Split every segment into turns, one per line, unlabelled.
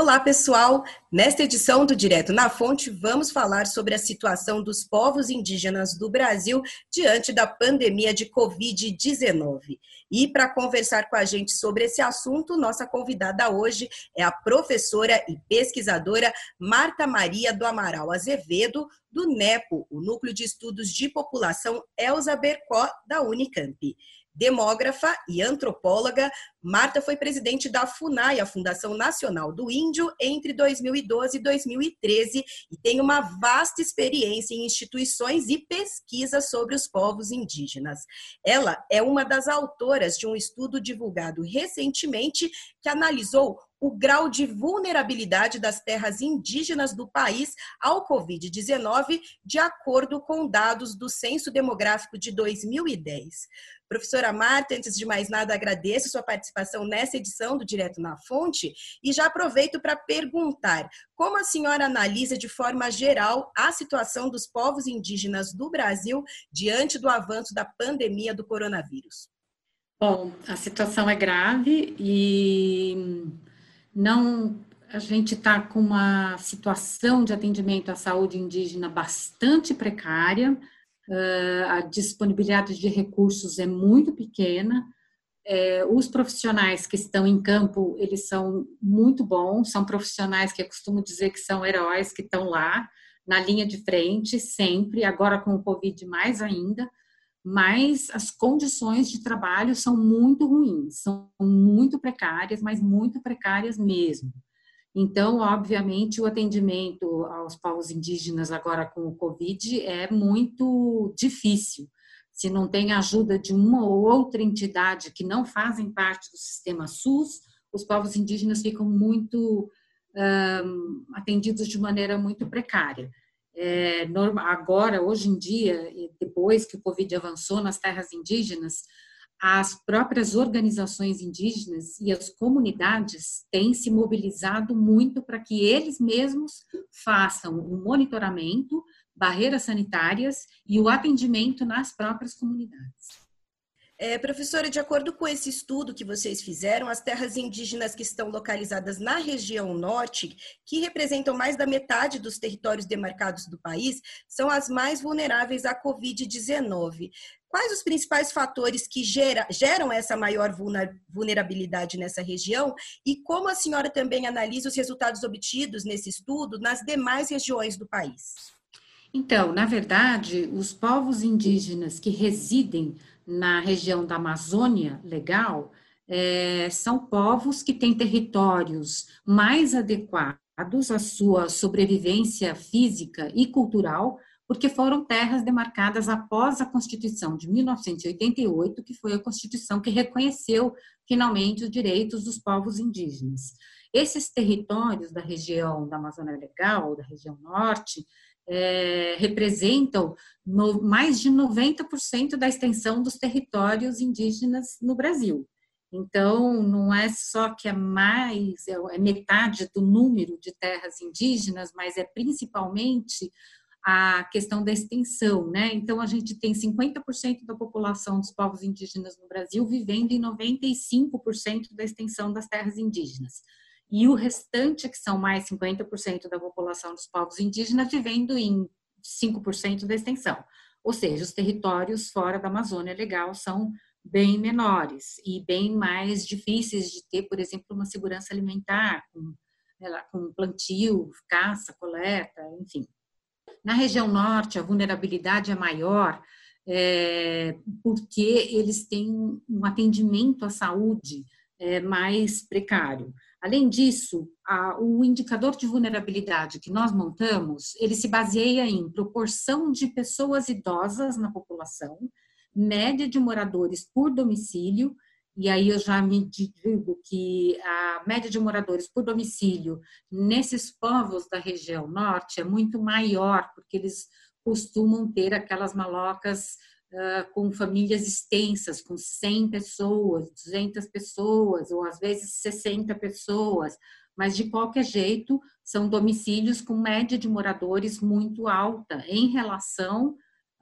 Olá, pessoal! Nesta edição do Direto na Fonte, vamos falar sobre a situação dos povos indígenas do Brasil diante da pandemia de Covid-19. E para conversar com a gente sobre esse assunto, nossa convidada hoje é a professora e pesquisadora Marta Maria do Amaral Azevedo, do NEPO, o Núcleo de Estudos de População Elza Bercó, da Unicamp. Demógrafa e antropóloga, Marta foi presidente da FUNAI, a Fundação Nacional do Índio, entre 2012 e 2013 e tem uma vasta experiência em instituições e pesquisas sobre os povos indígenas. Ela é uma das autoras de um estudo divulgado recentemente que analisou o grau de vulnerabilidade das terras indígenas do país ao Covid-19, de acordo com dados do Censo Demográfico de 2010. Professora Marta, antes de mais nada, agradeço sua participação nessa edição do Direto na Fonte e já aproveito para perguntar como a senhora analisa de forma geral a situação dos povos indígenas do Brasil diante do avanço da pandemia do coronavírus.
Bom, a situação é grave e não a gente está com uma situação de atendimento à saúde indígena bastante precária, uh, a disponibilidade de recursos é muito pequena, é, os profissionais que estão em campo, eles são muito bons, são profissionais que eu costumo dizer que são heróis, que estão lá, na linha de frente, sempre, agora com o Covid mais ainda, mas as condições de trabalho são muito ruins, são muito precárias, mas muito precárias mesmo. Então, obviamente, o atendimento aos povos indígenas agora com o Covid é muito difícil. Se não tem ajuda de uma ou outra entidade que não fazem parte do sistema SUS, os povos indígenas ficam muito um, atendidos de maneira muito precária é, agora, hoje em dia, depois que o Covid avançou nas terras indígenas, as próprias organizações indígenas e as comunidades têm se mobilizado muito para que eles mesmos façam o monitoramento, barreiras sanitárias e o atendimento nas próprias comunidades.
É, professora, de acordo com esse estudo que vocês fizeram, as terras indígenas que estão localizadas na região norte, que representam mais da metade dos territórios demarcados do país, são as mais vulneráveis à Covid-19. Quais os principais fatores que gera, geram essa maior vulnerabilidade nessa região e como a senhora também analisa os resultados obtidos nesse estudo nas demais regiões do país?
Então, na verdade, os povos indígenas que residem na região da Amazônia legal, é, são povos que têm territórios mais adequados à sua sobrevivência física e cultural, porque foram terras demarcadas após a Constituição de 1988, que foi a Constituição que reconheceu finalmente os direitos dos povos indígenas. Esses territórios da região da Amazônia Legal, da região norte, é, representam no, mais de 90% da extensão dos territórios indígenas no Brasil. Então, não é só que é mais, é, é metade do número de terras indígenas, mas é principalmente a questão da extensão, né? Então, a gente tem 50% da população dos povos indígenas no Brasil vivendo em 95% da extensão das terras indígenas e o restante, que são mais 50% da população dos povos indígenas, vivendo em 5% da extensão. Ou seja, os territórios fora da Amazônia Legal são bem menores e bem mais difíceis de ter, por exemplo, uma segurança alimentar, com, com plantio, caça, coleta, enfim. Na região norte, a vulnerabilidade é maior é, porque eles têm um atendimento à saúde é, mais precário. Além disso, a, o indicador de vulnerabilidade que nós montamos, ele se baseia em proporção de pessoas idosas na população, média de moradores por domicílio, e aí eu já me digo que a média de moradores por domicílio nesses povos da região norte é muito maior, porque eles costumam ter aquelas malocas uh, com famílias extensas, com 100 pessoas, 200 pessoas, ou às vezes 60 pessoas, mas de qualquer jeito são domicílios com média de moradores muito alta em relação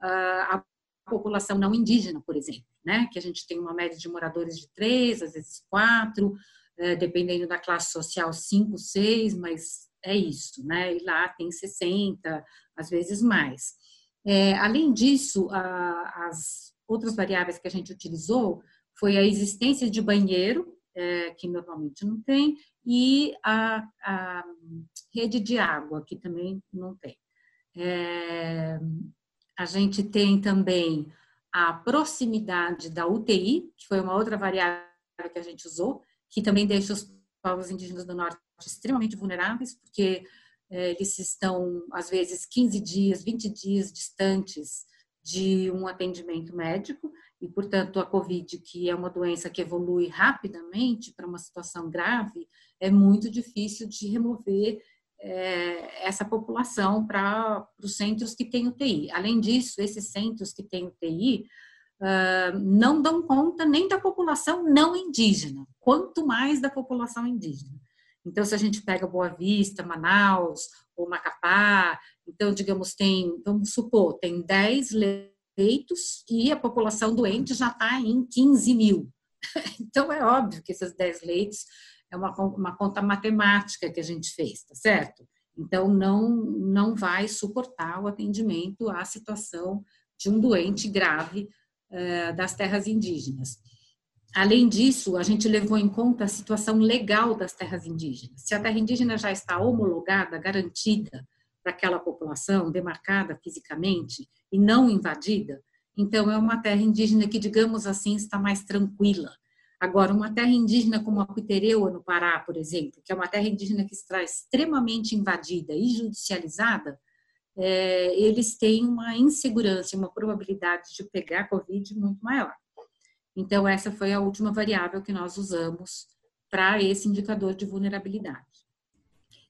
uh, à população não indígena, por exemplo, né? Que a gente tem uma média de moradores de três, às vezes quatro, é, dependendo da classe social, 5, 6, mas é isso, né? E lá tem 60, às vezes mais. É, além disso, a, as outras variáveis que a gente utilizou foi a existência de banheiro, é, que normalmente não tem, e a, a, rede de água, que também não tem. É, a gente tem também a proximidade da UTI, que foi uma outra variável que a gente usou, que também deixa os povos indígenas do norte extremamente vulneráveis, porque eles estão, às vezes, 15 dias, 20 dias distantes de um atendimento médico, e, portanto, a Covid, que é uma doença que evolui rapidamente para uma situação grave, é muito difícil de remover é, essa população para os centros que têm UTI. Além disso, esses centros que têm UTI uh, não dão conta nem da população não indígena, quanto mais da população indígena. Então, se a gente pega Boa Vista, Manaus ou Macapá, então, digamos, tem, vamos supor, tem 10 leitos e a população doente já está em 15 mil. Então, é óbvio que esses 10 leitos é uma, uma conta matemática que a gente fez, tá certo? Então, não, não vai suportar o atendimento à situação de um doente grave uh, das terras indígenas. Além disso, a gente levou em conta a situação legal das terras indígenas. Se a terra indígena já está homologada, garantida para aquela população, demarcada fisicamente e não invadida, então é uma terra indígena que, digamos assim, está mais tranquila. Agora, uma terra indígena como a Pitereua, no Pará, por exemplo, que é uma terra indígena que está extremamente invadida e judicializada, é, eles têm uma insegurança, uma probabilidade de pegar Covid muito maior. Então, essa foi a última variável que nós usamos para esse indicador de vulnerabilidade.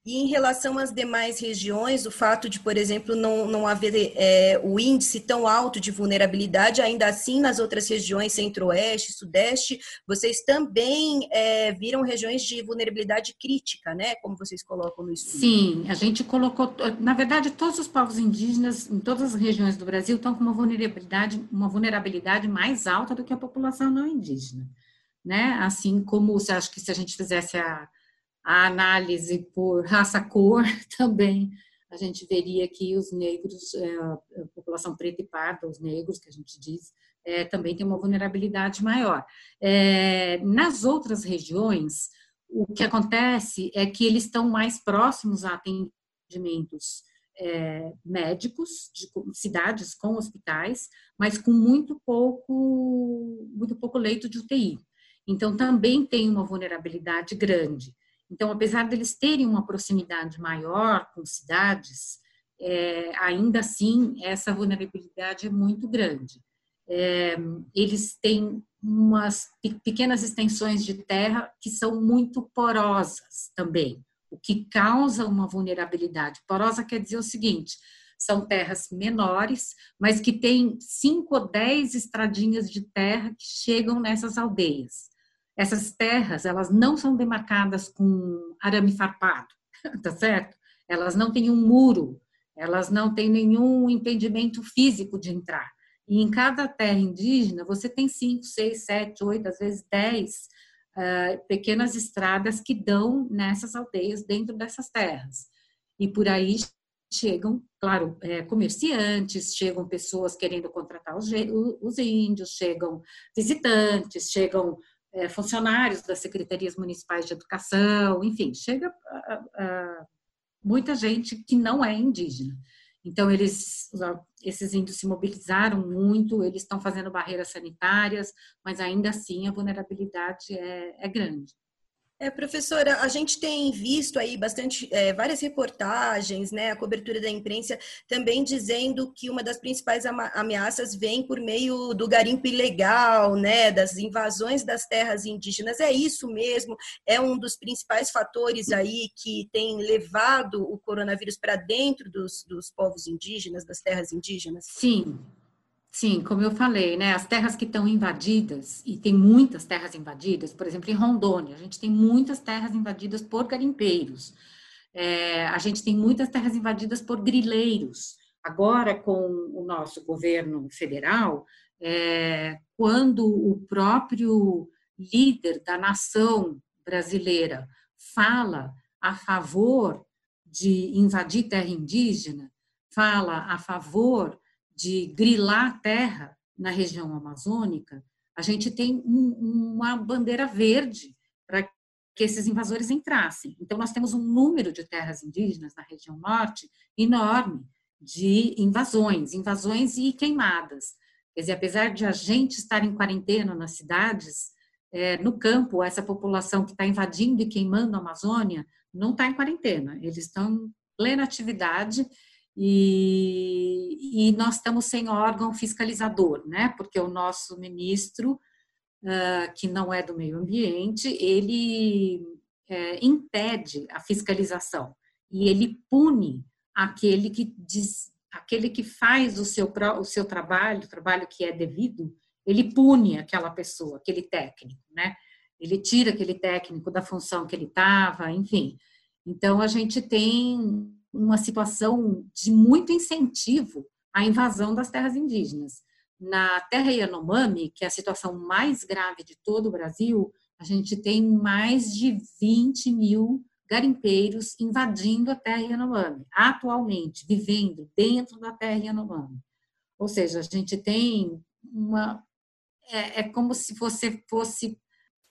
E em relação às demais regiões, o fato de, por exemplo, não, não haver é, o índice tão alto de vulnerabilidade, ainda assim nas outras regiões, centro-oeste, sudeste, vocês também é, viram regiões de vulnerabilidade crítica, né? Como vocês colocam no estudo.
Sim, a gente colocou, na verdade, todos os povos indígenas em todas as regiões do Brasil estão com uma vulnerabilidade, uma vulnerabilidade mais alta do que a população não indígena. Né? Assim como, você acha que se a gente fizesse a a análise por raça-cor também, a gente veria que os negros, é, a população preta e parda, os negros, que a gente diz, é, também tem uma vulnerabilidade maior. É, nas outras regiões, o que acontece é que eles estão mais próximos a atendimentos é, médicos de cidades com hospitais, mas com muito pouco, muito pouco leito de UTI. Então, também tem uma vulnerabilidade grande. Então, apesar deles terem uma proximidade maior com cidades, é, ainda assim essa vulnerabilidade é muito grande. É, eles têm umas pequenas extensões de terra que são muito porosas também, o que causa uma vulnerabilidade. Porosa quer dizer o seguinte: são terras menores, mas que têm cinco ou dez estradinhas de terra que chegam nessas aldeias. Essas terras, elas não são demarcadas com arame farpado, tá certo? Elas não têm um muro, elas não têm nenhum impedimento físico de entrar. E em cada terra indígena, você tem cinco, seis, sete, oito, às vezes dez uh, pequenas estradas que dão nessas aldeias, dentro dessas terras. E por aí chegam, claro, é, comerciantes, chegam pessoas querendo contratar os, os índios, chegam visitantes, chegam funcionários das secretarias municipais de educação, enfim, chega a, a, muita gente que não é indígena. Então, eles, esses índios se mobilizaram muito, eles estão fazendo barreiras sanitárias, mas ainda assim a vulnerabilidade é, é grande.
É, professora, a gente tem visto aí bastante, é, várias reportagens, né, a cobertura da imprensa também dizendo que uma das principais ameaças vem por meio do garimpo ilegal, né, das invasões das terras indígenas. É isso mesmo? É um dos principais fatores aí que tem levado o coronavírus para dentro dos, dos povos indígenas, das terras indígenas?
Sim, Sim, como eu falei, né, as terras que estão invadidas, e tem muitas terras invadidas, por exemplo, em Rondônia, a gente tem muitas terras invadidas por garimpeiros, é, a gente tem muitas terras invadidas por grileiros. Agora, com o nosso governo federal, é, quando o próprio líder da nação brasileira fala a favor de invadir terra indígena, fala a favor de grilar a terra na região amazônica, a gente tem um, uma bandeira verde para que esses invasores entrassem. Então, nós temos um número de terras indígenas na região norte enorme de invasões, invasões e queimadas. Quer dizer, apesar de a gente estar em quarentena nas cidades, é, no campo, essa população que está invadindo e queimando a Amazônia não está em quarentena, eles estão em plena atividade e, e, nós estamos sem órgão fiscalizador, né? Porque o nosso ministro, uh, que não é do meio ambiente, ele é, impede a fiscalização e ele pune aquele que diz, aquele que faz o seu, o seu trabalho, o trabalho que é devido, ele pune aquela pessoa, aquele técnico, né? Ele tira aquele técnico da função que ele estava, enfim. Então, a gente tem uma situação de muito incentivo à invasão das terras indígenas. Na terra Yanomami, que é a situação mais grave de todo o Brasil, a gente tem mais de 20 mil garimpeiros invadindo a terra Yanomami, atualmente, vivendo dentro da terra Yanomami. Ou seja, a gente tem uma. É, é como se você fosse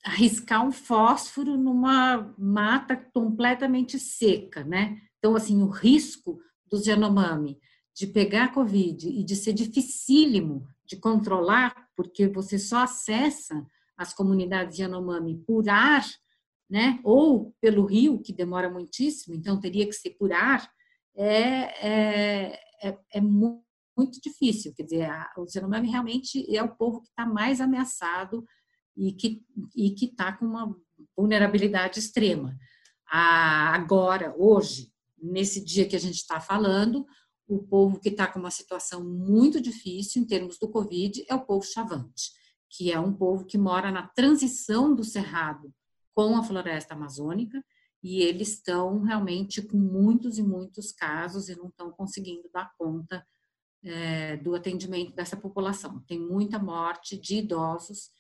arriscar um fósforo numa mata completamente seca, né? Então, assim, o risco dos Yanomami de pegar Covid e de ser dificílimo de controlar, porque você só acessa as comunidades Yanomami por ar, né? ou pelo rio, que demora muitíssimo, então teria que ser por ar, é, é, é, é muito difícil. Quer dizer, a, o Yanomami realmente é o povo que está mais ameaçado e que e está com uma vulnerabilidade extrema. A, agora, hoje, nesse dia que a gente está falando, o povo que está com uma situação muito difícil em termos do Covid é o povo chavante, que é um povo que mora na transição do cerrado com a floresta amazônica, e eles estão realmente com muitos e muitos casos e não estão conseguindo dar conta é, do atendimento dessa população. Tem muita morte de idosos,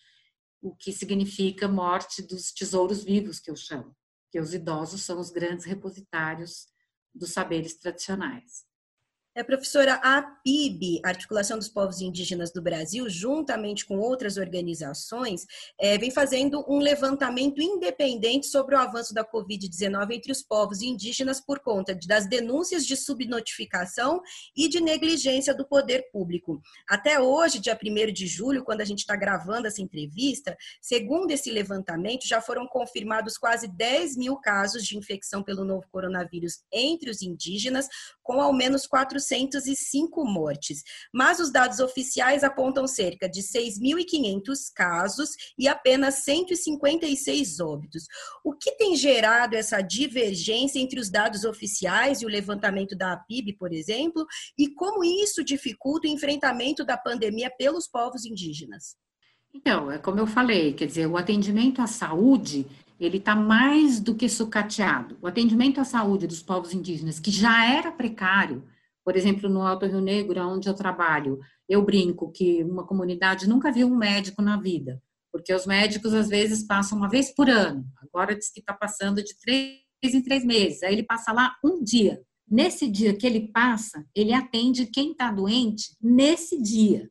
o que significa morte dos tesouros vivos, que eu chamo, que os idosos são os grandes repositários dos saberes tradicionais.
É, professora, a PIB, Articulação dos Povos Indígenas do Brasil, juntamente com outras organizações, é, vem fazendo um levantamento independente sobre o avanço da Covid-19 entre os povos indígenas por conta das denúncias de subnotificação e de negligência do poder público. Até hoje, dia 1 de julho, quando a gente está gravando essa entrevista, segundo esse levantamento, já foram confirmados quase 10 mil casos de infecção pelo novo coronavírus entre os indígenas, com ao menos 400 405 mortes, mas os dados oficiais apontam cerca de 6.500 casos e apenas 156 óbitos. O que tem gerado essa divergência entre os dados oficiais e o levantamento da APIB, por exemplo, e como isso dificulta o enfrentamento da pandemia pelos povos indígenas?
Então, é como eu falei, quer dizer, o atendimento à saúde ele está mais do que sucateado. O atendimento à saúde dos povos indígenas, que já era precário, por exemplo, no Alto Rio Negro, onde eu trabalho, eu brinco que uma comunidade nunca viu um médico na vida, porque os médicos às vezes passam uma vez por ano. Agora diz que está passando de três em três meses. Aí ele passa lá um dia. Nesse dia que ele passa, ele atende quem está doente nesse dia.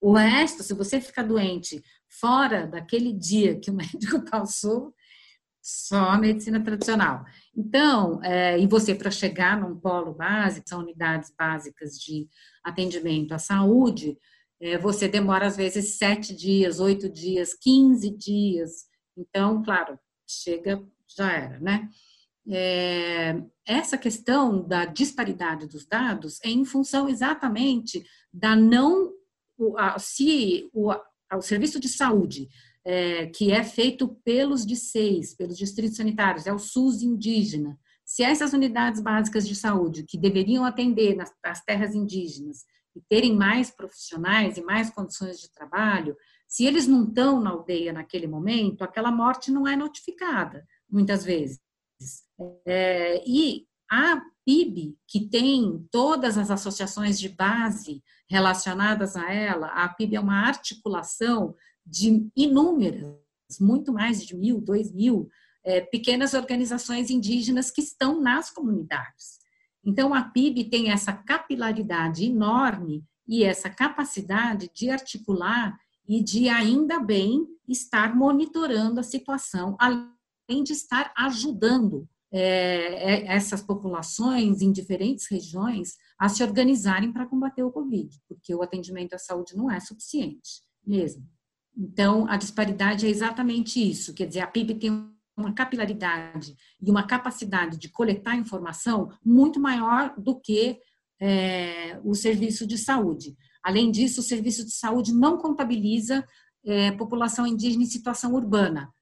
O resto, se você ficar doente fora daquele dia que o médico passou, só a medicina tradicional. Então, é, e você para chegar num polo básico, são unidades básicas de atendimento à saúde, é, você demora às vezes sete dias, oito dias, quinze dias. Então, claro, chega, já era, né? É, essa questão da disparidade dos dados é em função exatamente da não, se o, o serviço de saúde é, que é feito pelos DICEIs, pelos distritos sanitários, é o SUS indígena. Se essas unidades básicas de saúde, que deveriam atender nas, nas terras indígenas e terem mais profissionais e mais condições de trabalho, se eles não estão na aldeia naquele momento, aquela morte não é notificada, muitas vezes. É, e a PIB, que tem todas as associações de base relacionadas a ela, a PIB é uma articulação de inúmeras, muito mais de mil, dois mil é, pequenas organizações indígenas que estão nas comunidades. Então, a PIB tem essa capilaridade enorme e essa capacidade de articular e de, ainda bem, estar monitorando a situação, além de estar ajudando é, é essas populações em diferentes regiões a se organizarem para combater o Covid, porque o atendimento à saúde não é suficiente mesmo. Então, a disparidade é exatamente isso, quer dizer, a PIB tem uma capilaridade e uma capacidade de coletar informação muito maior do que é, o serviço de saúde. Além disso, o serviço de saúde não contabiliza é, população indígena em situação urbana.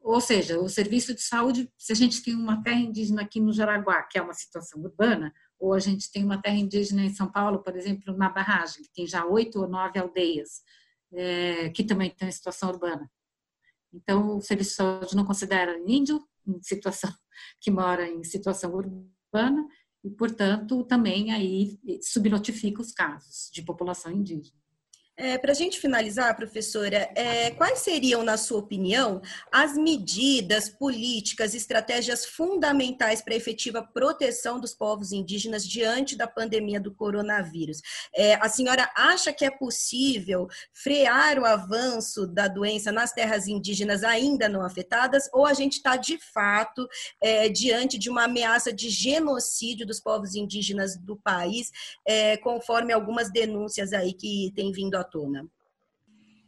Ou seja, o serviço de saúde, se a gente tem uma terra indígena aqui no Jaraguá, que é uma situação urbana, ou a gente tem uma terra indígena em São Paulo, por exemplo, na Barragem, que tem já oito ou nove aldeias, é, que também tem situação urbana. Então, o serviço de saúde não considera índio em situação que mora em situação urbana e, portanto, também aí subnotifica os casos de população indígena.
É, Para a gente finalizar, professora, é, quais seriam, na sua opinião, as medidas, políticas, estratégias fundamentais para a efetiva proteção dos povos indígenas diante da pandemia do coronavírus? É, a senhora acha que é possível frear o avanço da doença nas terras indígenas ainda não afetadas, ou a gente está, de fato, é, diante de uma ameaça de genocídio dos povos indígenas do país, é, conforme algumas denúncias aí que têm vindo à tona?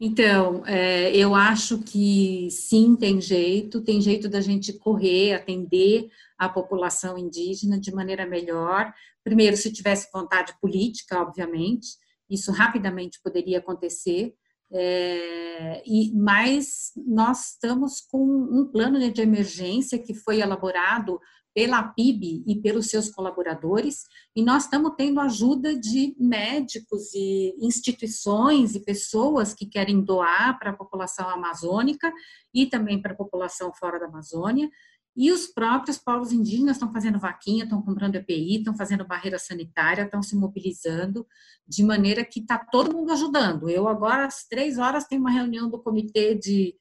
Então, é, eu acho que sim, tem jeito, tem jeito da gente correr, atender a população indígena de maneira melhor. Primeiro, se tivesse vontade política, obviamente, isso rapidamente poderia acontecer. É, e mas nós estamos com um plano de emergência que foi elaborado pela PIB e pelos seus colaboradores, e nós estamos tendo ajuda de médicos e instituições e pessoas que querem doar para a população amazônica e também para a população fora da Amazônia. E os próprios povos indígenas estão fazendo vaquinha, estão comprando EPI, estão fazendo barreira sanitária, estão se mobilizando, de maneira que está todo mundo ajudando. Eu agora, às três horas, tenho uma reunião do comitê de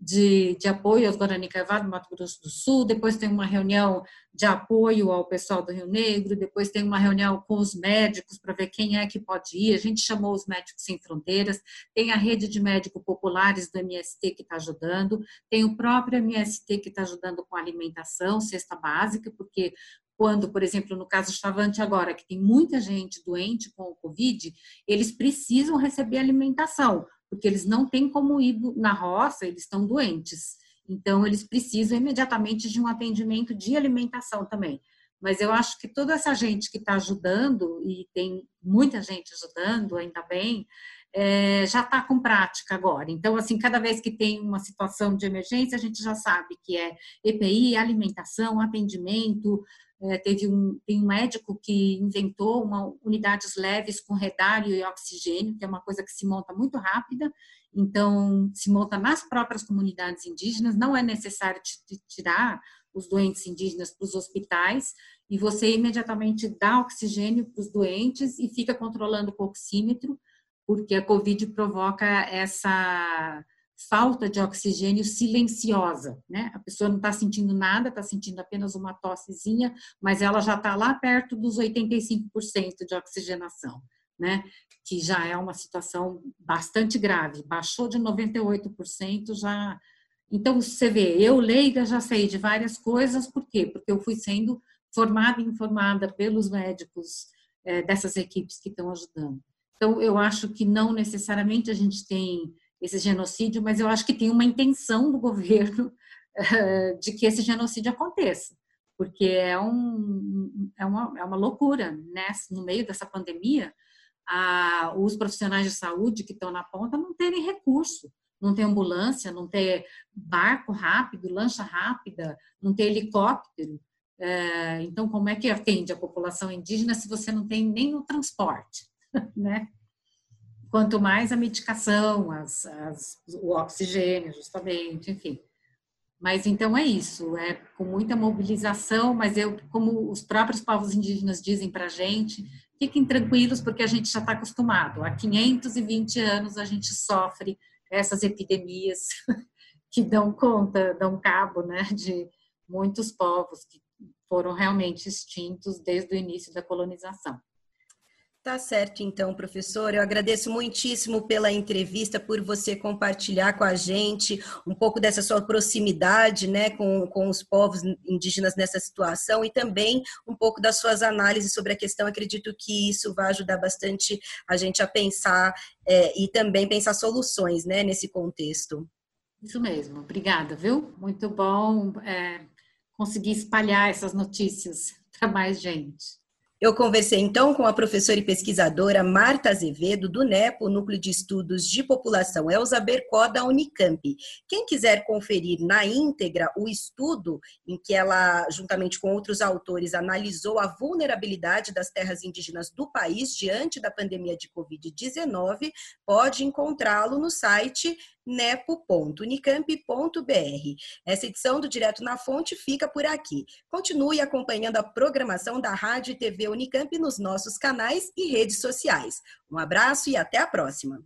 de, de apoio aos Guarani Caivá do Mato Grosso do Sul, depois tem uma reunião de apoio ao pessoal do Rio Negro, depois tem uma reunião com os médicos para ver quem é que pode ir. A gente chamou os Médicos Sem Fronteiras, tem a rede de médicos populares do MST que está ajudando, tem o próprio MST que está ajudando com alimentação, cesta básica, porque quando, por exemplo, no caso Chavante agora, que tem muita gente doente com o Covid, eles precisam receber alimentação porque eles não têm como ir na roça, eles estão doentes. Então, eles precisam imediatamente de um atendimento de alimentação também. Mas eu acho que toda essa gente que está ajudando, e tem muita gente ajudando, ainda bem, é, já está com prática agora. Então, assim, cada vez que tem uma situação de emergência, a gente já sabe que é EPI, alimentação, atendimento, é, teve um, tem um médico que inventou uma unidades leves com redário e oxigênio, que é uma coisa que se monta muito rápida, então se monta nas próprias comunidades indígenas, não é necessário tirar os doentes indígenas para os hospitais, e você imediatamente dá oxigênio para os doentes e fica controlando o oxímetro, porque a Covid provoca essa falta de oxigênio silenciosa, né? A pessoa não está sentindo nada, está sentindo apenas uma tossezinha, mas ela já está lá perto dos 85% de oxigenação, né? Que já é uma situação bastante grave. Baixou de 98%, já. Então, você vê, eu leiga já sei de várias coisas, por quê? Porque eu fui sendo formada e informada pelos médicos é, dessas equipes que estão ajudando. Então, eu acho que não necessariamente a gente tem esse genocídio, mas eu acho que tem uma intenção do governo uh, de que esse genocídio aconteça, porque é, um, é, uma, é uma loucura, né? No meio dessa pandemia, a, os profissionais de saúde que estão na ponta não terem recurso, não ter ambulância, não ter barco rápido, lancha rápida, não ter helicóptero. É, então, como é que atende a população indígena se você não tem nem o transporte, né? Quanto mais a medicação, as, as, o oxigênio, justamente, enfim. Mas então é isso, é com muita mobilização, mas eu, como os próprios povos indígenas dizem para a gente, fiquem tranquilos porque a gente já está acostumado. Há 520 anos a gente sofre essas epidemias que dão conta, dão cabo né, de muitos povos que foram realmente extintos desde o início da colonização.
Tá certo, então, professor. Eu agradeço muitíssimo pela entrevista, por você compartilhar com a gente um pouco dessa sua proximidade né, com, com os povos indígenas nessa situação e também um pouco das suas análises sobre a questão. Acredito que isso vai ajudar bastante a gente a pensar é, e também pensar soluções né, nesse contexto.
Isso mesmo. Obrigada, viu? Muito bom é, conseguir espalhar essas notícias para mais gente.
Eu conversei então com a professora e pesquisadora Marta Azevedo, do NEPO, Núcleo de Estudos de População Elza Bercó, da Unicamp. Quem quiser conferir na íntegra o estudo em que ela, juntamente com outros autores, analisou a vulnerabilidade das terras indígenas do país diante da pandemia de Covid-19, pode encontrá-lo no site nepo.unicamp.br. Essa edição do Direto na Fonte fica por aqui. Continue acompanhando a programação da Rádio e TV Unicamp nos nossos canais e redes sociais. Um abraço e até a próxima.